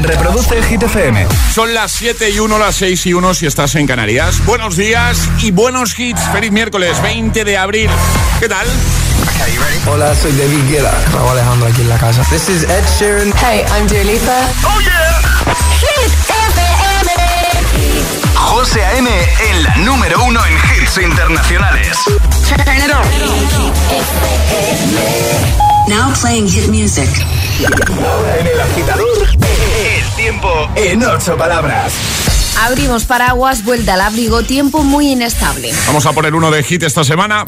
Reproduce Hit FM. Son las 7 y 1, las 6 y 1 si estás en Canarias. Buenos días y buenos hits. Feliz miércoles 20 de abril. ¿Qué tal? Hola, soy David Guetta. Raúl Alejandro aquí en la casa. This is Ed Sheeran. Hey, I'm Dua Lipa. ¡Oh, yeah! Hit FM. José A.M. en la número uno en hits internacionales. Turn it on. Now playing hit music. En el agitador, el tiempo en ocho palabras. Abrimos paraguas, vuelta al abrigo, tiempo muy inestable. Vamos a poner uno de hit esta semana.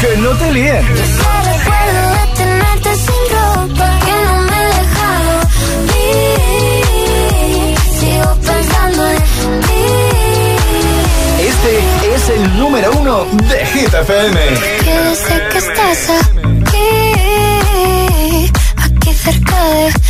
Que no te líen. Recuerdo de tenerte sin ropa que no me he dejado ir. Sigo pensando en ti. Este es el número uno de Hit FM. Que desde que estás aquí, aquí cerca de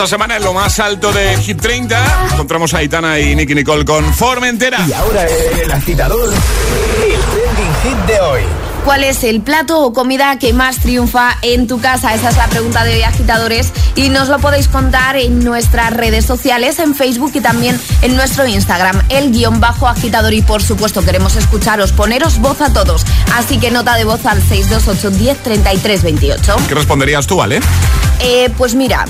Esta semana en lo más alto de Hit 30 encontramos a Aitana y Nicky Nicole con Formentera. Y ahora el agitador, el trending hit de hoy. ¿Cuál es el plato o comida que más triunfa en tu casa? Esa es la pregunta de hoy, agitadores. Y nos lo podéis contar en nuestras redes sociales, en Facebook y también en nuestro Instagram, el guion bajo agitador. Y por supuesto, queremos escucharos, poneros voz a todos. Así que nota de voz al 628 10 33 28. ¿Qué responderías tú, Ale? Eh, pues mira,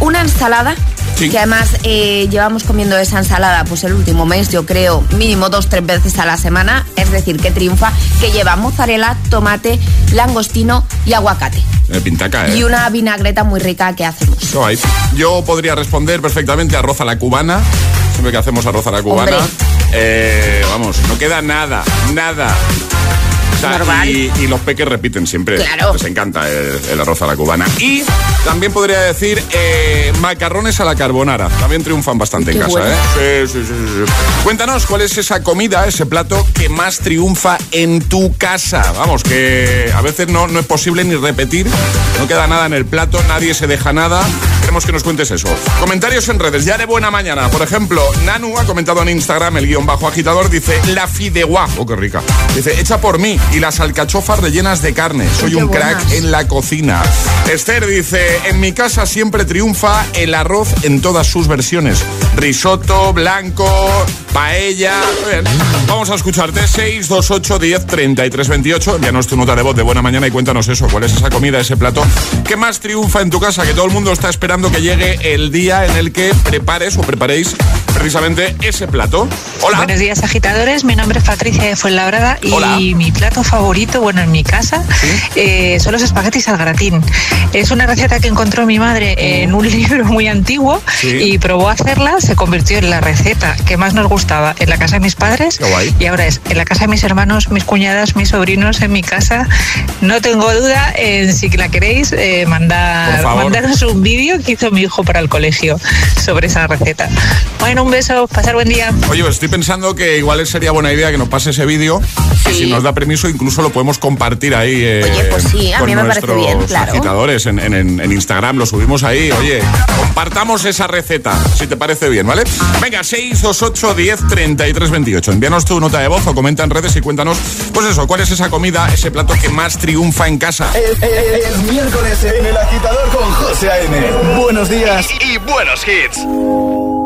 una ensalada. Sí. Que además eh, llevamos comiendo esa ensalada pues el último mes, yo creo, mínimo dos, tres veces a la semana. Es decir, que triunfa, que lleva mozzarella, tomate, langostino y aguacate. Eh, pintaca, ¿eh? Y una vinagreta muy rica que hacemos. Yo podría responder perfectamente arroz a la cubana. Siempre que hacemos arroz a la cubana. Eh, vamos, no queda nada, nada. O sea, Normal. y, y los peques repiten siempre. Claro. Les encanta el, el arroz a la cubana. Y también podría decir eh, macarrones a la carbonara. También triunfan bastante en casa. ¿eh? Sí, sí, sí, sí. Cuéntanos cuál es esa comida, ese plato que más triunfa en tu casa. Vamos, que a veces no, no es posible ni repetir. No queda nada en el plato, nadie se deja nada. Queremos que nos cuentes eso. Comentarios en redes, ya de buena mañana. Por ejemplo, Nanu ha comentado en Instagram, el guion bajo agitador, dice, la fideuá, oh, qué rica. Dice, hecha por mí y las alcachofas rellenas de carne. Soy Qué un buenas. crack en la cocina. Esther dice, en mi casa siempre triunfa el arroz en todas sus versiones. Risotto, blanco, paella. Vamos a escucharte 628 10 33 28. Envíanos tu nota de voz de buena mañana y cuéntanos eso. ¿Cuál es esa comida, ese plato que más triunfa en tu casa? Que todo el mundo está esperando que llegue el día en el que prepares o preparéis precisamente ese plato. Hola. Buenos días, agitadores. Mi nombre es Patricia de Fuenlabrada y Hola. mi plato favorito, bueno, en mi casa, eh, son los espaguetis al gratín. Es una receta que encontró mi madre en un libro muy antiguo Sí. y probó a hacerla, se convirtió en la receta que más nos gustaba en la casa de mis padres y ahora es en la casa de mis hermanos, mis cuñadas, mis sobrinos, en mi casa. No tengo duda en si la queréis eh, mandar, mandaros un vídeo que hizo mi hijo para el colegio sobre esa receta. Bueno, un beso, pasar buen día. Oye, pues estoy pensando que igual sería buena idea que nos pase ese vídeo y Sí. si nos da permiso incluso lo podemos compartir ahí. eh, Oye, pues sí, a mí me parece bien, claro. agitadores en, en- en- en Instagram, lo subimos ahí. Oye, compartamos esa receta, si te parece bien, ¿vale? Venga, 628 10 33 28. Envíanos tu nota de voz o comenta en redes y cuéntanos, pues eso, cuál es esa comida, ese plato que más triunfa en casa. Es, es- es miércoles en el agitador con José A.M. Buenos días y, y buenos hits.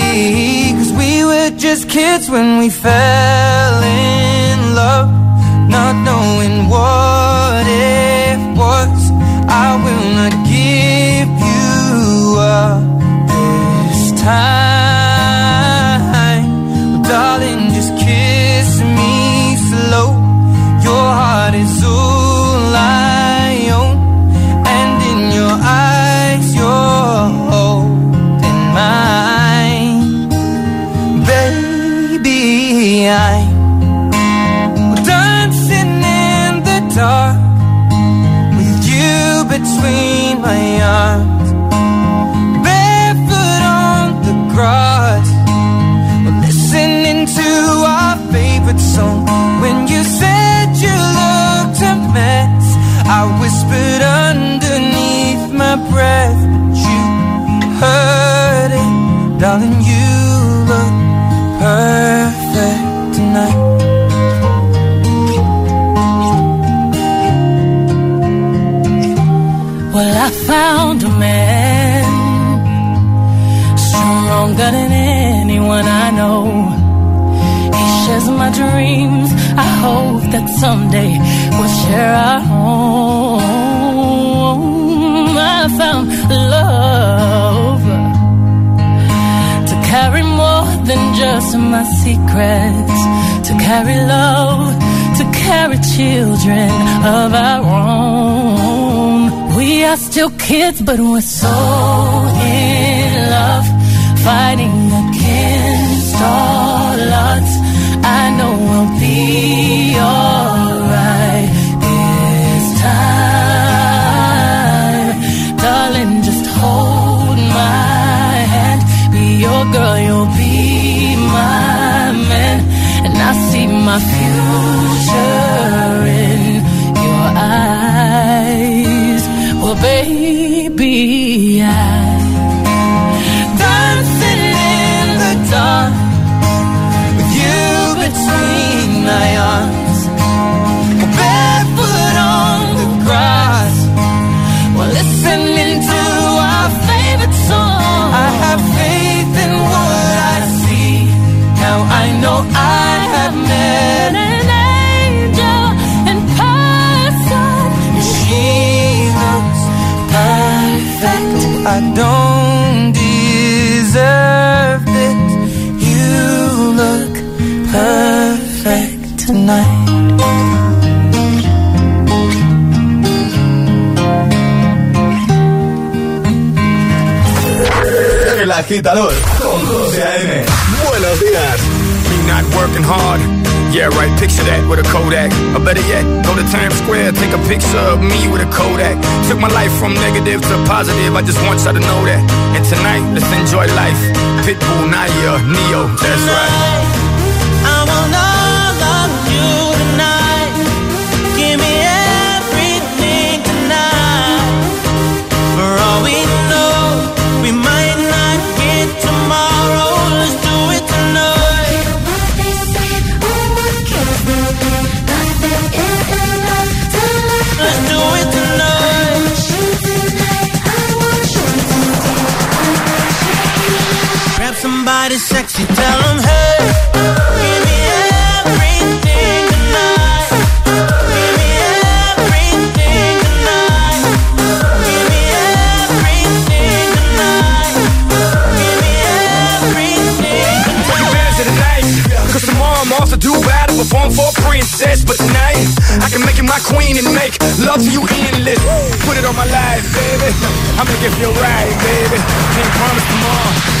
Just kids when we fell in love, not knowing what it was. I will not give you up this time. Barão baby, I dancing in the dark with you between my arms, barefoot on the grass, while listening to our favorite song. I have faith in what I see. Now I know I have agitador con José A.M. Buenos días. Me not working hard. Yeah, right, picture that with a Kodak. Or better yet, go to Times Square, take a picture of me with a Kodak. Took my life from negative to positive, I just want y'all to know that. And tonight, let's enjoy life. Pitbull, Naya, Neo, that's right. I want all somebody sexy, tell them hey. Give me everything tonight. Give me everything tonight. Give me everything tonight. Give me everything of the. Cause tomorrow I'm off to do battle, perform for a princess. But tonight, I can make you my queen and make love to you endless. Put it on my life, baby. I'm gonna make it feel right, baby. Can't promise tomorrow,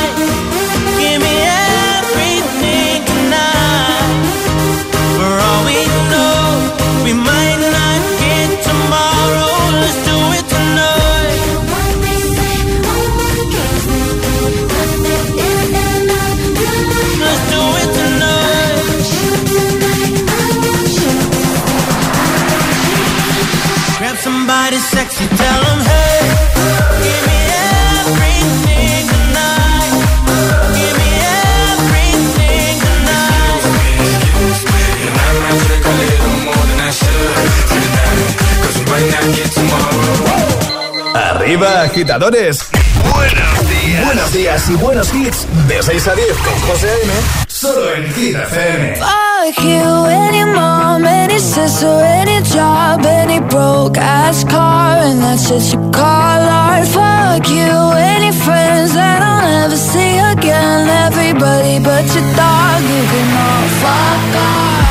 Agitadores. Buenos días. Buenos días y buenos hits. De 6 a 10 con José A.M. Solo en Hit FM. Fuck you, any mom, any sister, any job, any broke ass car, and that's shit you call art. Fuck you, any friends that I'll never see again. Everybody but your dog, you can all fuck off.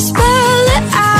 Spell it out.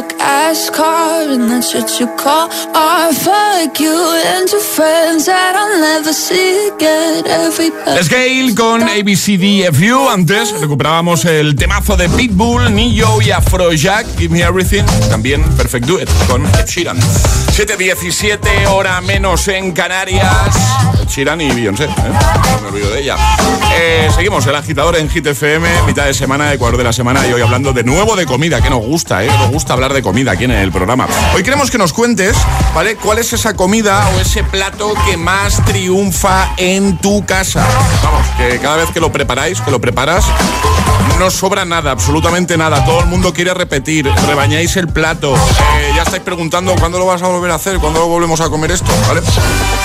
broke ass car and that's what you call. Fuck Everybody. Scale con ABCDFU. Antes recuperábamos el temazo de Pitbull, Nio y Afrojack, Give Me Everything. También Perfect Duet con Ed Sheeran. 7.17 hora menos en Canarias. Ed Sheeran y Beyoncé. ¿eh? No me olvido de ella. Eh, seguimos el agitador en Hit FM, mitad de semana, Ecuador de la semana. Y hoy hablando de nuevo de comida, que nos gusta, ¿eh? Nos gusta hablar de comida aquí en el programa. Hoy queremos que nos cuentes, ¿vale? ¿Cuál es esa comida o ese plato que más triunfa en tu casa? Vamos, que cada vez que lo preparáis, que lo preparas, no sobra nada, absolutamente nada. Todo el mundo quiere repetir, rebañáis el plato, eh, estáis preguntando cuándo lo vas a volver a hacer, cuándo lo volvemos a comer esto, ¿vale?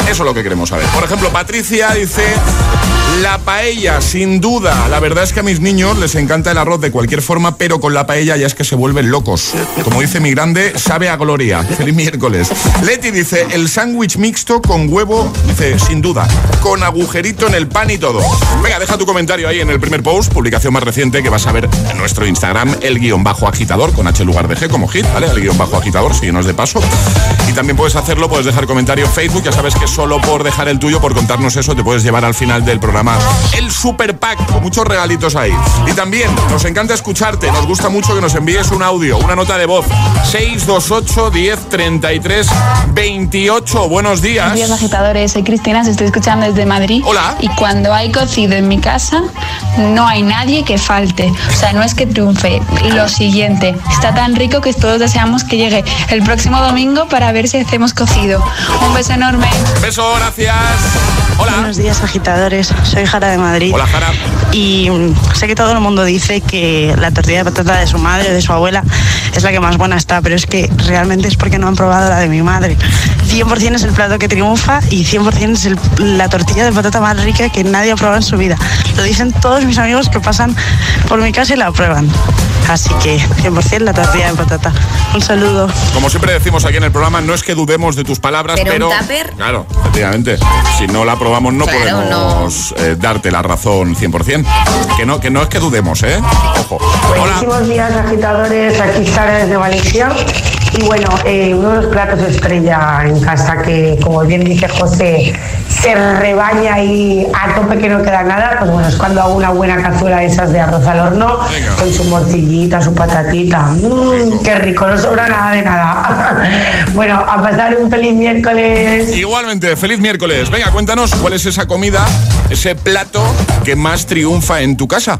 Eso es lo que queremos saber. Por ejemplo, Patricia dice, la paella, sin duda. La verdad es que a mis niños les encanta el arroz de cualquier forma, pero con la paella ya es que se vuelven locos. Como dice mi grande, sabe a gloria. Feliz miércoles. Leti dice, el sándwich mixto con huevo, dice, sin duda, con agujerito en el pan y todo. Venga, deja tu comentario ahí en el primer post, publicación más reciente que vas a ver en nuestro Instagram, el guion bajo agitador, con H lugar de G como hit, ¿vale? El guion bajo agitador, síguenos de paso. Y también puedes hacerlo, puedes dejar comentario en Facebook, ya sabes que solo por dejar el tuyo, por contarnos eso, te puedes llevar al final del programa el Super Pack, con muchos regalitos ahí. Y también nos encanta escucharte, nos gusta mucho que nos envíes un audio, una nota de voz. 628 10 33 28. Buenos días. Buenos días, agitadores. Soy Cristina, os estoy escuchando desde Madrid. Hola. Y cuando hay cocido en mi casa, no hay nadie que falte. O sea, no es que triunfe. Lo siguiente, está tan rico que todos deseamos que llegue el próximo domingo para ver si hacemos cocido. Un beso enorme. Beso, gracias. Hola. Buenos días, agitadores. Soy Jara de Madrid. Hola, Jara. Y mm, sé que todo el mundo dice que la tortilla de patata de su madre o de su abuela es la que más buena está, pero es que realmente es porque no han probado la de mi madre. 100% es el plato que triunfa y 100% es el- la tortilla de patata más rica que nadie ha probado en su vida. Lo dicen todos mis amigos que pasan por mi casa y la prueban. Así que 100% la tortilla de patata. Un saludo. Como siempre decimos aquí en el programa, no es que dudemos de tus palabras, Pero pero. un tupper. Claro, efectivamente. Si no la probamos, no Claro, podemos eh, darte la razón 100%. Que no, que no es que dudemos, ¿eh? Ojo. Hola. Buenísimos días, agitadores. Aquí Sara desde Valencia. Y bueno, eh, uno de los platos estrella en casa que, como bien dice José, se rebaña y a tope que no queda nada, pues bueno, es cuando hago una buena cazuela de esas de arroz al horno, Venga. con su morcillita, su patatita. Mmm, qué rico, no sobra nada de nada. bueno, a pasar un feliz miércoles. Igualmente, feliz miércoles. Venga, cuéntanos cuál es esa comida, ese plato que más triunfa en tu casa.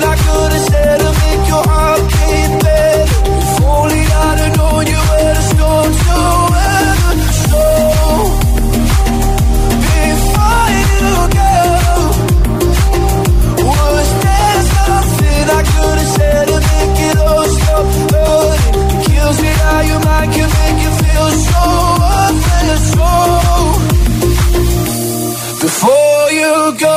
I could have said to make your heart beat better. If only I'd have known you were the storm to weather. Before you go, was I could have said to make it all stop hurting? It kills me how make feel so worthless. Before you go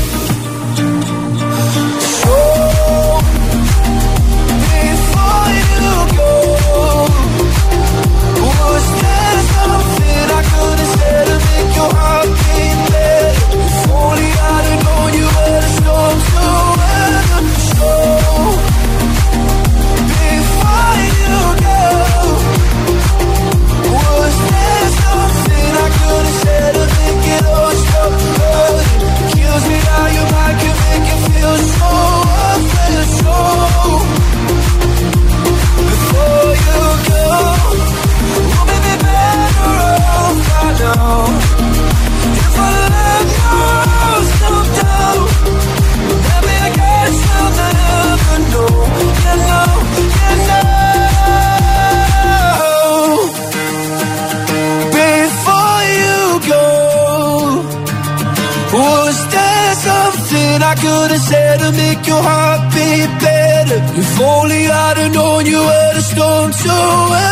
Feel so worthless. So, If I guess you'll never know. You know, you know. Before you go, was there something I could have said to make your heart beat better? If only I'd have known you were the storm to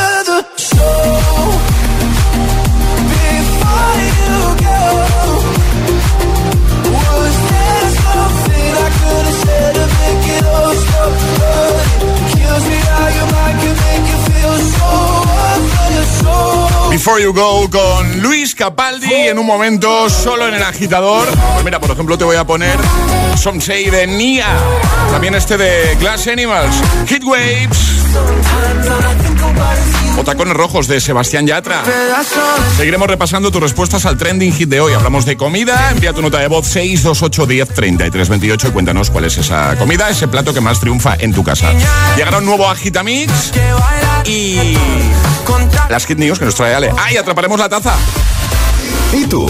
Before You Go con Luis Capaldi en un momento solo en el agitador. Pues mira, por ejemplo, te voy a poner Some Say de Nia. También este de Glass Animals. Hit Waves. O Tacones Rojos de Sebastián Yatra. Seguiremos repasando tus respuestas al trending hit de hoy. Hablamos de comida. Envía tu nota de voz 628 10 33 28 y cuéntanos cuál es esa comida, ese plato que más triunfa en tu casa. Llegará un nuevo Agitamix y las Hit News que nos trae Ale. ¡Ay, atraparemos la taza! ¿Y tú?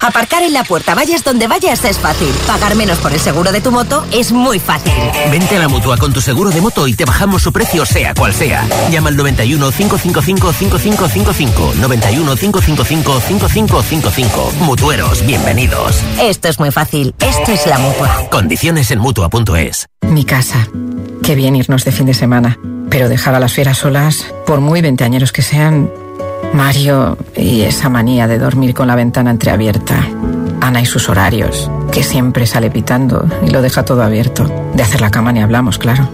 Aparcar en la puerta, vayas donde vayas, es fácil. Pagar menos por el seguro de tu moto es muy fácil. Vente a la mutua con tu seguro de moto y te bajamos su precio, sea cual sea. Llama al 91 555 5555. 91 555 5555. Mutueros, bienvenidos. Esto es muy fácil. Esto es la mutua. Condiciones en mutua.es. Mi casa. Qué bien irnos de fin de semana. Pero dejar a las fieras solas, por muy veinteañeros que sean, Mario y esa manía de dormir con la ventana entreabierta. Ana y sus horarios, que siempre sale pitando y lo deja todo abierto. De hacer la cama ni hablamos, claro.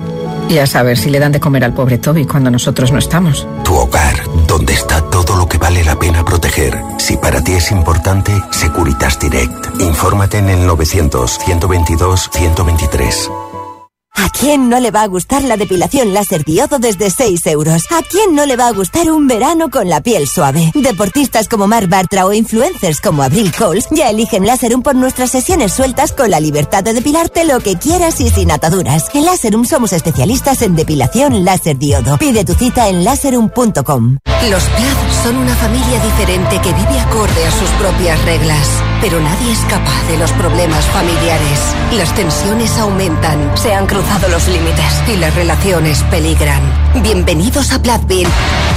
Y a saber si le dan de comer al pobre Toby cuando nosotros no estamos. Tu hogar, donde está todo lo que vale la pena proteger. Si para ti es importante, Securitas Direct. Infórmate en el 900-122-123. ¿A quién no le va a gustar la depilación láser diodo desde 6 euros? ¿A quién no le va a gustar un verano con la piel suave? Deportistas como Mar Bartra o influencers como Abril Coles ya eligen Láserum por nuestras sesiones sueltas con la libertad de depilarte lo que quieras y sin ataduras. En Láserum somos especialistas en depilación láser diodo. Pide tu cita en láserum.com. Los Plath son una familia diferente que vive acorde a sus propias reglas. Pero nadie es capaz de los problemas familiares. Las tensiones aumentan, se han cruzado los límites y las relaciones peligran. Bienvenidos a Plathville.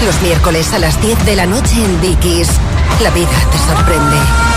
Los miércoles a las 10 de la noche en Dickies. La vida te sorprende.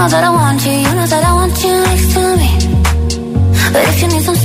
know that I want you, you know that I want you next to me. But if you need some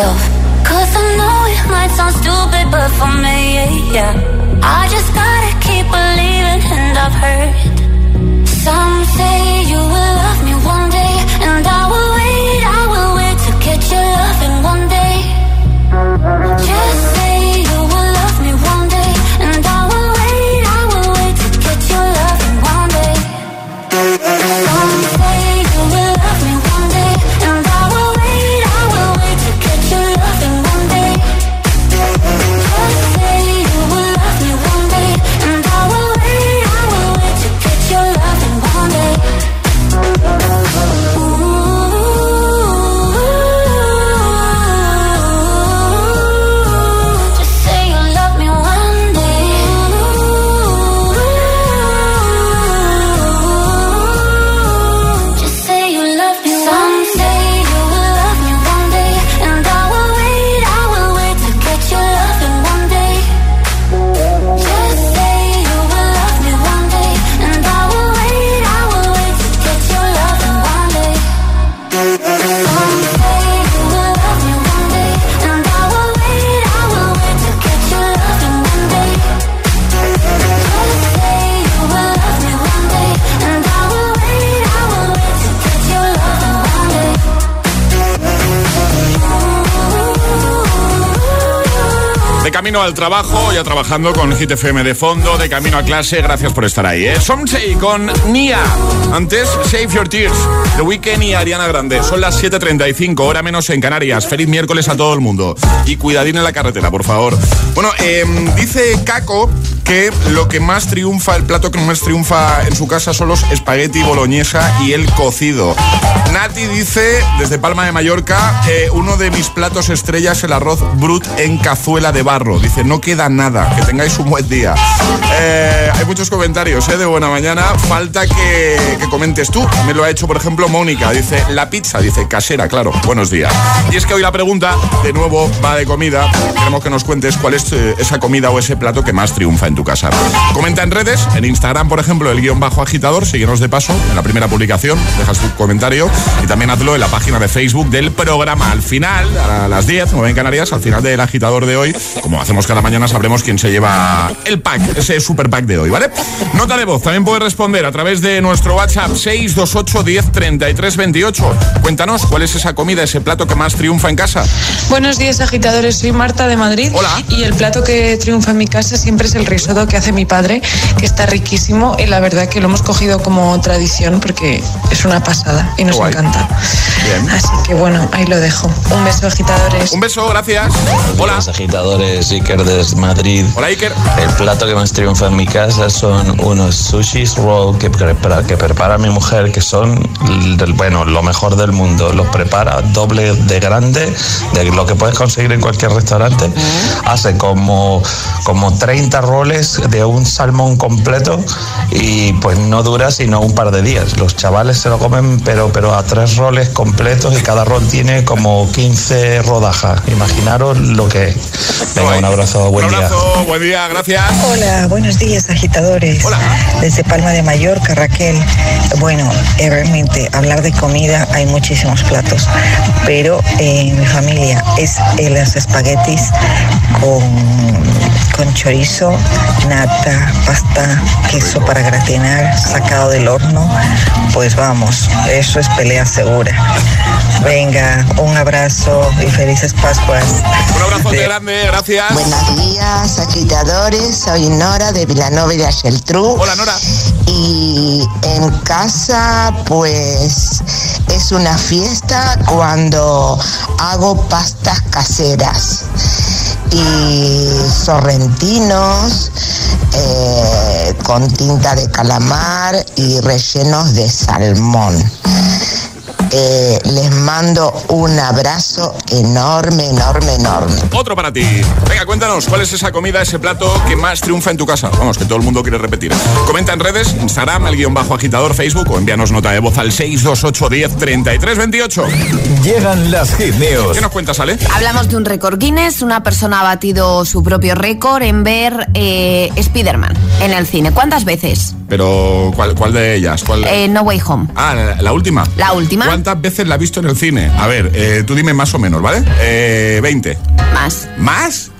myself. Al trabajo, ya trabajando con Hit FM de fondo, de camino a clase, gracias por estar ahí, ¿eh? Con Nia. Antes, Save Your Tears, The Weeknd y Ariana Grande. Son las 7.35, hora menos en Canarias. Feliz miércoles a todo el mundo. Y cuidadín en la carretera, por favor. Bueno, em, dice Caco que lo que más triunfa, el plato que más triunfa en su casa son los espagueti boloñesa y el cocido. Nati dice, desde Palma de Mallorca, eh, uno de mis platos estrellas el arroz brut en cazuela de barro. Dice, no queda nada, que tengáis un buen día. Eh, hay muchos comentarios eh, de buena mañana. Falta que, que comentes tú. Me lo ha hecho, por ejemplo, Mónica. Dice, la pizza, dice, casera, claro. Buenos días. Y es que hoy la pregunta, de nuevo, va de comida. Queremos que nos cuentes cuál es eh, esa comida o ese plato que más triunfa en tu casa. Comenta en redes, en Instagram, por ejemplo, el guion bajo agitador. Síguenos de paso en la primera publicación. Dejas tu comentario y también hazlo en la página de Facebook del programa. Al final, a las 10, como en Canarias, al final del agitador de hoy, como hacemos cada mañana, sabremos quién se lleva el pack, ese super pack de hoy, ¿vale? Nota de voz, también puedes responder a través de nuestro WhatsApp 628 10 33 28. Cuéntanos cuál es esa comida, ese plato que más triunfa en casa. Buenos días, agitadores. Soy Marta de Madrid. Hola. Y el plato que triunfa en mi casa siempre es el risotto que hace mi padre, que está riquísimo. Y la verdad que lo hemos cogido como tradición porque es una pasada y nos guay. encanta. Bien. Así que bueno, ahí lo dejo. Un beso, agitadores. Un beso, gracias. Hola. Los agitadores, Iker desde Madrid. Hola, Iker. El plato que más triunfa en mi casa son unos sushis roll que prepara, que prepara mi mujer, que son, bueno, lo mejor del mundo. Los prepara doble de grande de lo que puedes conseguir en cualquier restaurante. Hace como, como 30 de un salmón completo y pues no dura sino un par de días. Los chavales se lo comen, pero, pero a tres roles completos y cada rol tiene como 15 rodajas. Imaginaros lo que es. Venga, un abrazo, buen Un día. abrazo, buen día, gracias. Hola, buenos días agitadores. Desde Palma de Mallorca, Raquel. Bueno, eh, realmente hablar de comida hay muchísimos platos, pero eh, en mi familia es eh, los espaguetis con, con chorizo, nata, pasta, queso para gratinar, sacado del horno. Pues vamos, eso es pelea segura. Venga, un abrazo y felices Pascuas. Un abrazo de grande, gracias. Buenos días, agitadores. Soy Nora de Vilanova de la Geltrú. Hola, Nora. Y en casa, pues, es una fiesta cuando hago pastas caseras y sorrentinos eh, con tinta de calamar y rellenos de salmón. Eh, les mando un abrazo enorme, enorme, enorme. Otro para ti. Venga, cuéntanos, ¿cuál es esa comida, ese plato que más triunfa en tu casa? Vamos, que todo el mundo quiere repetir. Comenta en redes, Instagram, el guion bajo agitador, Facebook o envíanos nota de voz al 628 10 33 28. Llegan las hit news. ¿Qué nos cuentas, Ale? Hablamos de un récord Guinness. Una persona ha batido su propio récord en ver eh, Spider-Man en el cine. ¿Cuántas veces? Pero, ¿cuál, cuál de ellas? ¿Cuál de- Eh, no Way Home. Ah, la, la última. La última. ¿Cuántas veces la has visto en el cine? A ver, eh, tú dime más o menos, ¿vale? Eh, 20. Más. ¿Más?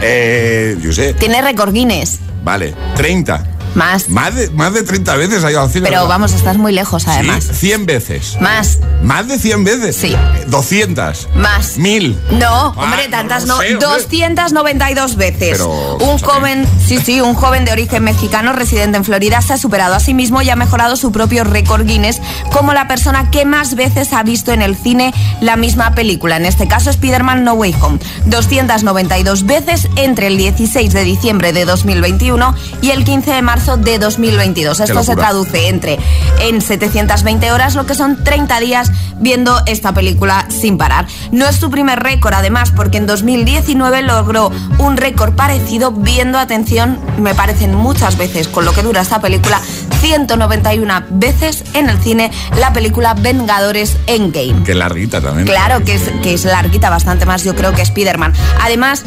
Eh, yo sé. Tiene récord Guinness. Vale, 30. Más. Más de, más de 30 veces ha ido al cine. Pero ¿verdad? vamos, estás muy lejos Sí, además. 100 veces. Más. ¿Más de 100 veces? Sí. 200. Más. 1000. No, hombre, Ah, no tantas lo no. sé, hombre. 292 veces. Pero, un joven, sí, sí, un joven de origen mexicano residente en Florida se ha superado a sí mismo y ha mejorado su propio récord Guinness como la persona que más veces ha visto en el cine la misma película. En este caso, Spider-Man No Way Home. 292 veces entre el 16 de diciembre de 2021 y el 15 de marzo de 2022. Esto se traduce entre en 720 horas, lo que son 30 días viendo esta película sin parar. No es su primer récord, además, porque en 2019 logró un récord parecido viendo, atención, me parecen muchas veces con lo que dura esta película, 191 veces en el cine la película Vengadores Endgame. Qué larguita también. Claro que es, que es larguita, bastante más yo creo que Spider-Man. Además,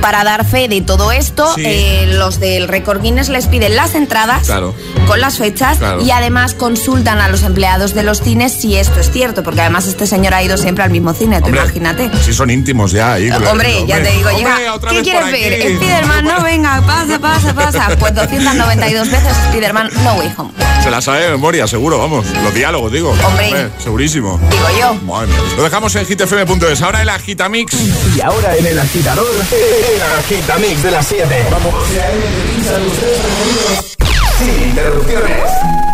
para dar fe de todo esto, Sí. eh, los del Record Guinness les piden las entradas Claro. con las fechas Claro. y además consultan a los empleados de los cines si esto es cierto, porque además este señor ha ido siempre al mismo cine, tú Hombre, imagínate. Si son íntimos ya ahí. claro. Hombre, ya te digo, Hombre, llega. ¿Qué quieres ver? Spiderman, no, venga, pasa, pasa, pasa. Pues 292 veces Spiderman No Way Home. Se la sabe de memoria, seguro, vamos. Los diálogos, digo. Hombre. segurísimo. Digo yo. Lo dejamos en hitfm.es. Ahora el agitamix. Y ahora en el agitador, el agitamix de las 7. Vamos. Sin interrupciones.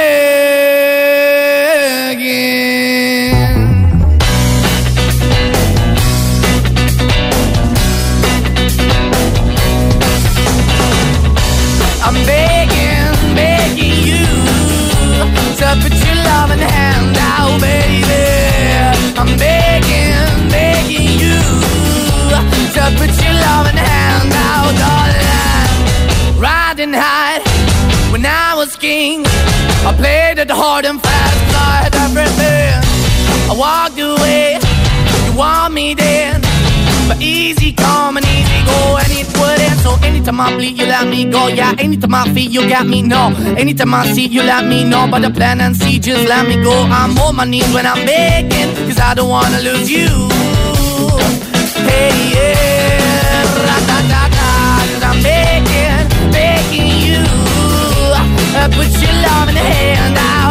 hard and fast, I had everything. I walked away, you want me then. But easy come and easy go, and it wouldn't. So anytime I bleed, you let me go. Yeah, anytime I feel, you got me, no. Anytime I see, you let me know. But the plan and see, just let me go. I'm on my knees when I'm begging, cause I don't wanna lose you. Hey, yeah, da da da da, hand. I'm begging, begging you. Put your love in the hand darling.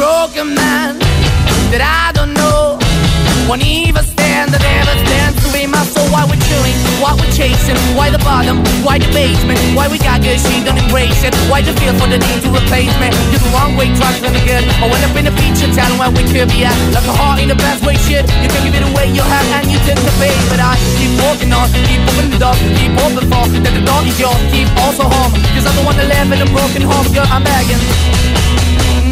Broken man that I don't know. Won't even stand, that never stand to be my soul. Why we're chilling, why we're chasing, why the bottom, why the basement, why we got good, she don't embrace it. Why the feel for the need to replace me? You're the wrong way, trying to good. I went up in the feature town where we could be at. Like a heart in the best way, shit. You can give it away, you have, and you tend to pay. But I keep walking on, keep moving the door, keep open for that the door is yours, keep also home. Cause the one that live in a broken home, girl, I'm begging.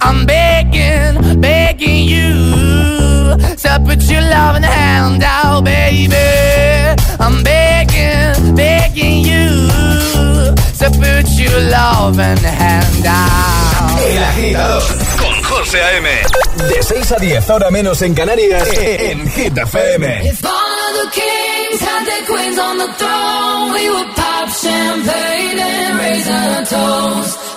I'm begging, begging you to put your love in the hand out, baby. I'm begging, begging you to put your love in the hand out. El agitador con José A.M. De 6 a 10, ahora menos en Canarias, en Hit FM. If all of the kings had their queens on the throne, we would pop champagne and raise a toast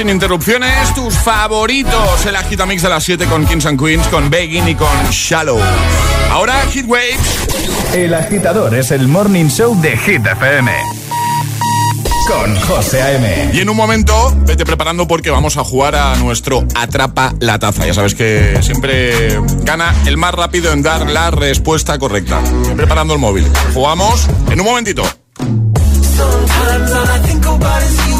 sin interrupciones, tus favoritos. El agitamix de las 7 con Kings and Queens, con Begging y con Shallow. Ahora Hit Waves. El agitador es el morning show de Hit FM. Con José A.M. Y en un momento, vete preparando porque vamos a jugar a nuestro Atrapa la Taza. Ya sabes que siempre gana el más rápido en dar la respuesta correcta. Preparando el móvil. Jugamos en un momentito. Sometimes all I think about is you.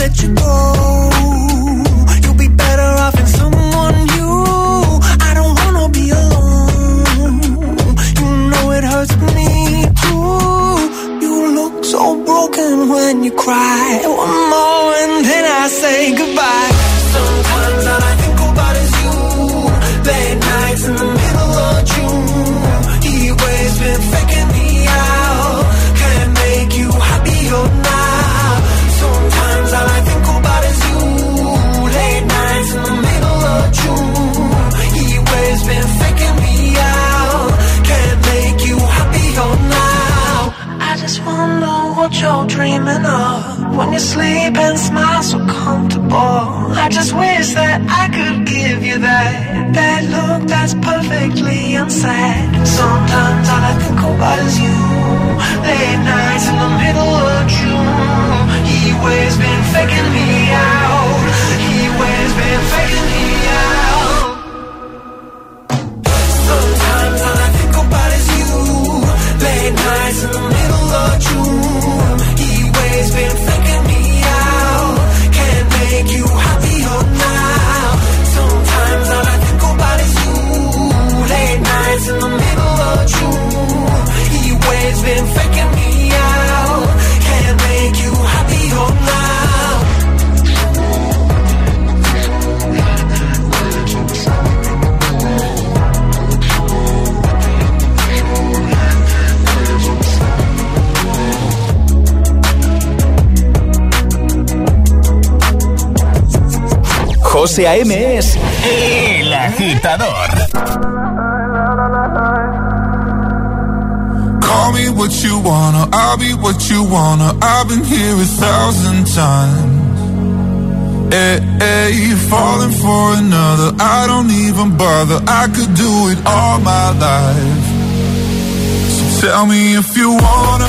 let you go. José A.M. es el agitador. Call me what you wanna, I'll be what you wanna. I've been here a thousand times. Hey, hey, falling for another, I don't even bother. I could do it all my life. So tell me if you wanna,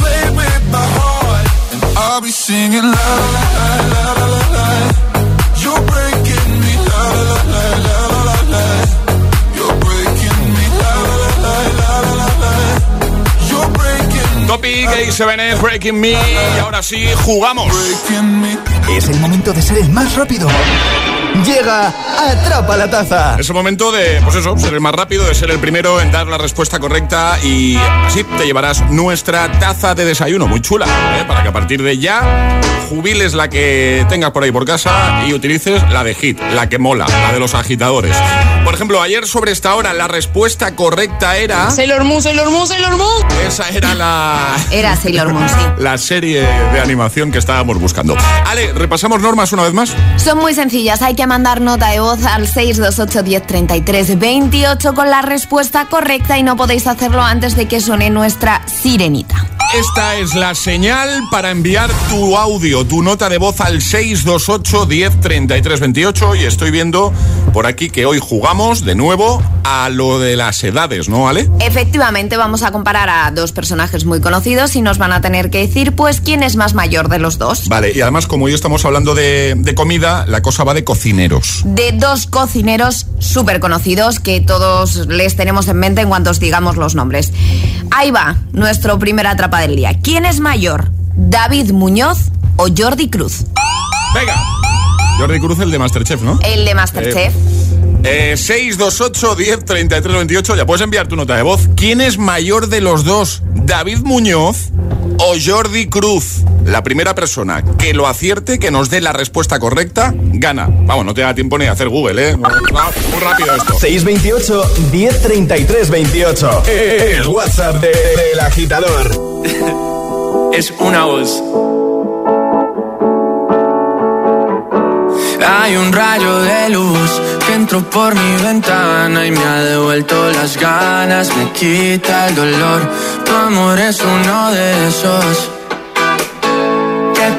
play with my heart, and I'll be singing la la la la la la la. You're breaking me la la la la la la la. You're breaking me la la la la la la la. You're breaking Topic A7S Breaking Me. Y ahora sí, jugamos. Es el momento de ser el más rápido. Llega Atrapa la Taza. Es el momento de, pues eso, ser el más rápido, de ser el primero en dar la respuesta correcta y así te llevarás nuestra taza de desayuno, muy chula, ¿eh? para que a partir de ya jubiles la que tengas por ahí por casa y utilices la de Hit, la que mola, la de los agitadores. Por ejemplo, ayer sobre esta hora la respuesta correcta era... Sailor Moon, Sailor Moon, Sailor Moon. Esa era la... Era Sailor Moon, sí. La serie de animación que estábamos buscando. Ale, repasamos normas una vez más. Son muy sencillas, hay que mandar nota de voz al 628 1033 28 con la respuesta correcta y no podéis hacerlo antes de que suene nuestra sirenita. Esta es la señal para enviar tu audio, tu nota de voz al 628 10 33 28 y estoy viendo por aquí que hoy jugamos de nuevo a lo de las edades, ¿no, Ale? Efectivamente, vamos a comparar a dos personajes muy conocidos y nos van a tener que decir, pues, quién es más mayor de los dos. Vale, y además, como hoy estamos hablando de, de comida, la cosa va de cocineros. De dos cocineros súper conocidos que todos les tenemos en mente en cuanto os digamos los nombres. Ahí va, nuestro primer atrapa del día. ¿Quién es mayor? ¿David Muñoz o Jordi Cruz? Venga. Jordi Cruz, el de Masterchef, ¿no? El de Masterchef. Eh, 628 10 33 28. Ya puedes enviar tu nota de voz. ¿Quién es mayor de los dos? ¿David Muñoz o Jordi Cruz? La primera persona que lo acierte, que nos dé la respuesta correcta, gana. Vamos, no te da tiempo ni a hacer Google, ¿eh? Muy rápido esto. 628 1033 28. El WhatsApp del de, agitador. es una voz. Hay un rayo de luz que entró por mi ventana y me ha devuelto las ganas, me quita el dolor. Tu amor es uno de esos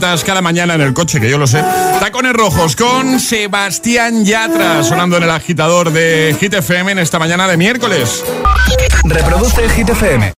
Cada mañana en el coche, que yo lo sé. Tacones rojos con Sebastián Yatra, sonando en el agitador de Hit FM en esta mañana de miércoles. Reproduce Hit FM.